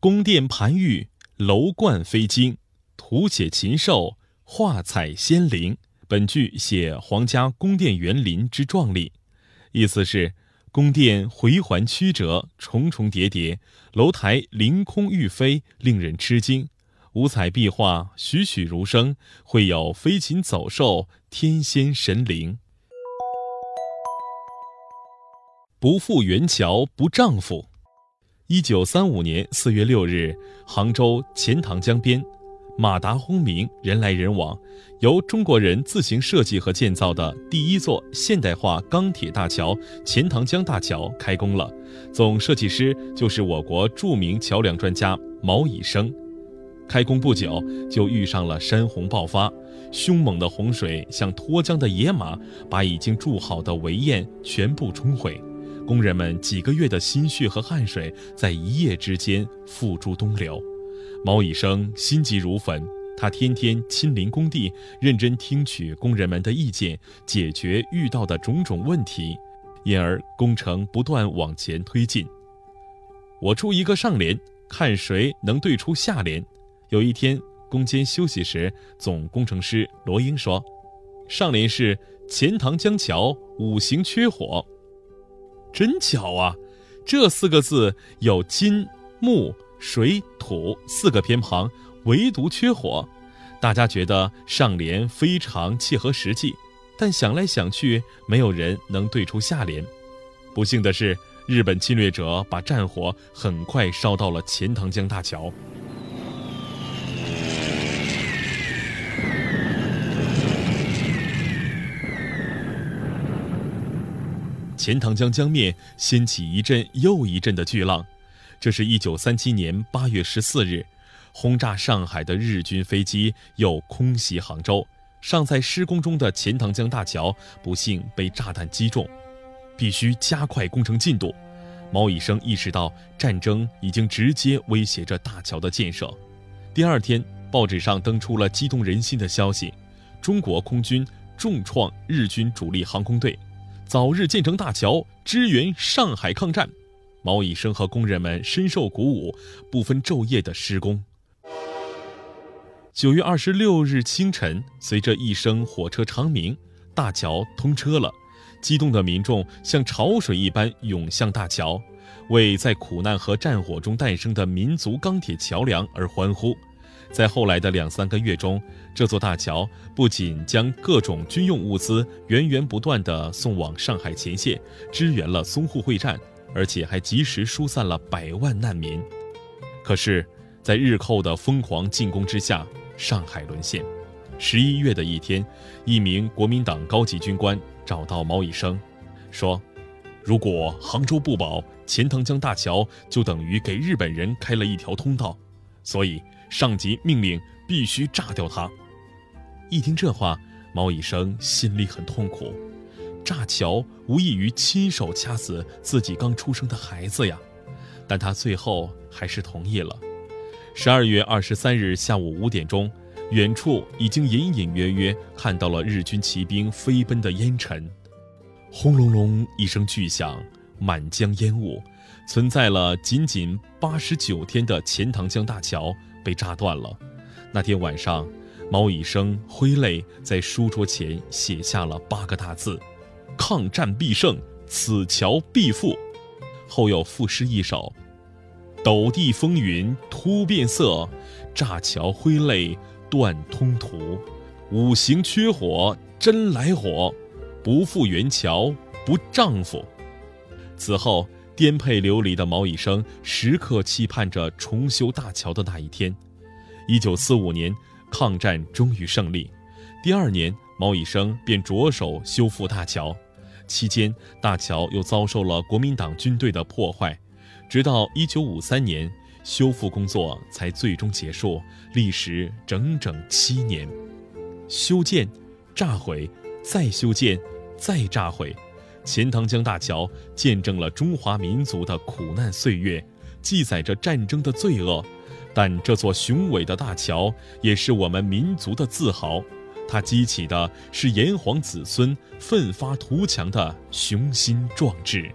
宫殿盘玉，楼观飞金，图写禽兽，画彩仙灵。本句写皇家宫殿园林之壮丽，意思是宫殿回环曲折，重重叠叠，楼台凌空欲飞，令人吃惊。五彩壁画栩栩如生，会有飞禽走兽、天仙神灵。不负元桥不丈夫。一九三五年四月六日，杭州钱塘江边，马达轰鸣，人来人往。由中国人自行设计和建造的第一座现代化钢铁大桥——钱塘江大桥开工了。总设计师就是我国著名桥梁专家毛以升。开工不久，就遇上了山洪爆发，凶猛的洪水像脱缰的野马，把已经筑好的围堰全部冲毁。工人们几个月的心血和汗水，在一夜之间付诸东流。毛以生心急如焚，他天天亲临工地，认真听取工人们的意见，解决遇到的种种问题，因而工程不断往前推进。我出一个上联，看谁能对出下联。有一天，工间休息时，总工程师罗英说：“上联是钱塘江桥五行缺火。”真巧啊！这四个字有金、木、水、土四个偏旁，唯独缺火。大家觉得上联非常切合实际，但想来想去，没有人能对出下联。不幸的是，日本侵略者把战火很快烧到了钱塘江大桥。钱塘江江面掀起一阵又一阵的巨浪，这是一九三七年八月十四日，轰炸上海的日军飞机又空袭杭州，尚在施工中的钱塘江大桥不幸被炸弹击中，必须加快工程进度。毛以生意识到战争已经直接威胁着大桥的建设。第二天，报纸上登出了激动人心的消息：中国空军重创日军主力航空队。早日建成大桥，支援上海抗战。毛以生和工人们深受鼓舞，不分昼夜的施工。九月二十六日清晨，随着一声火车长鸣，大桥通车了。激动的民众像潮水一般涌向大桥，为在苦难和战火中诞生的民族钢铁桥梁而欢呼。在后来的两三个月中，这座大桥不仅将各种军用物资源源不断地送往上海前线，支援了淞沪会战，而且还及时疏散了百万难民。可是，在日寇的疯狂进攻之下，上海沦陷。十一月的一天，一名国民党高级军官找到毛以生，说：“如果杭州不保，钱塘江大桥就等于给日本人开了一条通道，所以。”上级命令必须炸掉它。一听这话，毛以生心里很痛苦。炸桥无异于亲手掐死自己刚出生的孩子呀！但他最后还是同意了。十二月二十三日下午五点钟，远处已经隐隐约约看到了日军骑兵飞奔的烟尘。轰隆隆一声巨响，满江烟雾，存在了仅仅八十九天的钱塘江大桥。被炸断了。那天晚上，毛以生挥泪在书桌前写下了八个大字：“抗战必胜，此桥必复。”后又赋诗一首：“斗地风云突变色，炸桥挥泪断通途。五行缺火真来火，不负元桥不丈夫。”此后。颠沛流离的毛以生时刻期盼着重修大桥的那一天。一九四五年，抗战终于胜利。第二年，毛以生便着手修复大桥。期间，大桥又遭受了国民党军队的破坏。直到一九五三年，修复工作才最终结束，历时整整七年。修建、炸毁、再修建、再炸毁。钱塘江大桥见证了中华民族的苦难岁月，记载着战争的罪恶，但这座雄伟的大桥也是我们民族的自豪，它激起的是炎黄子孙奋发图强的雄心壮志。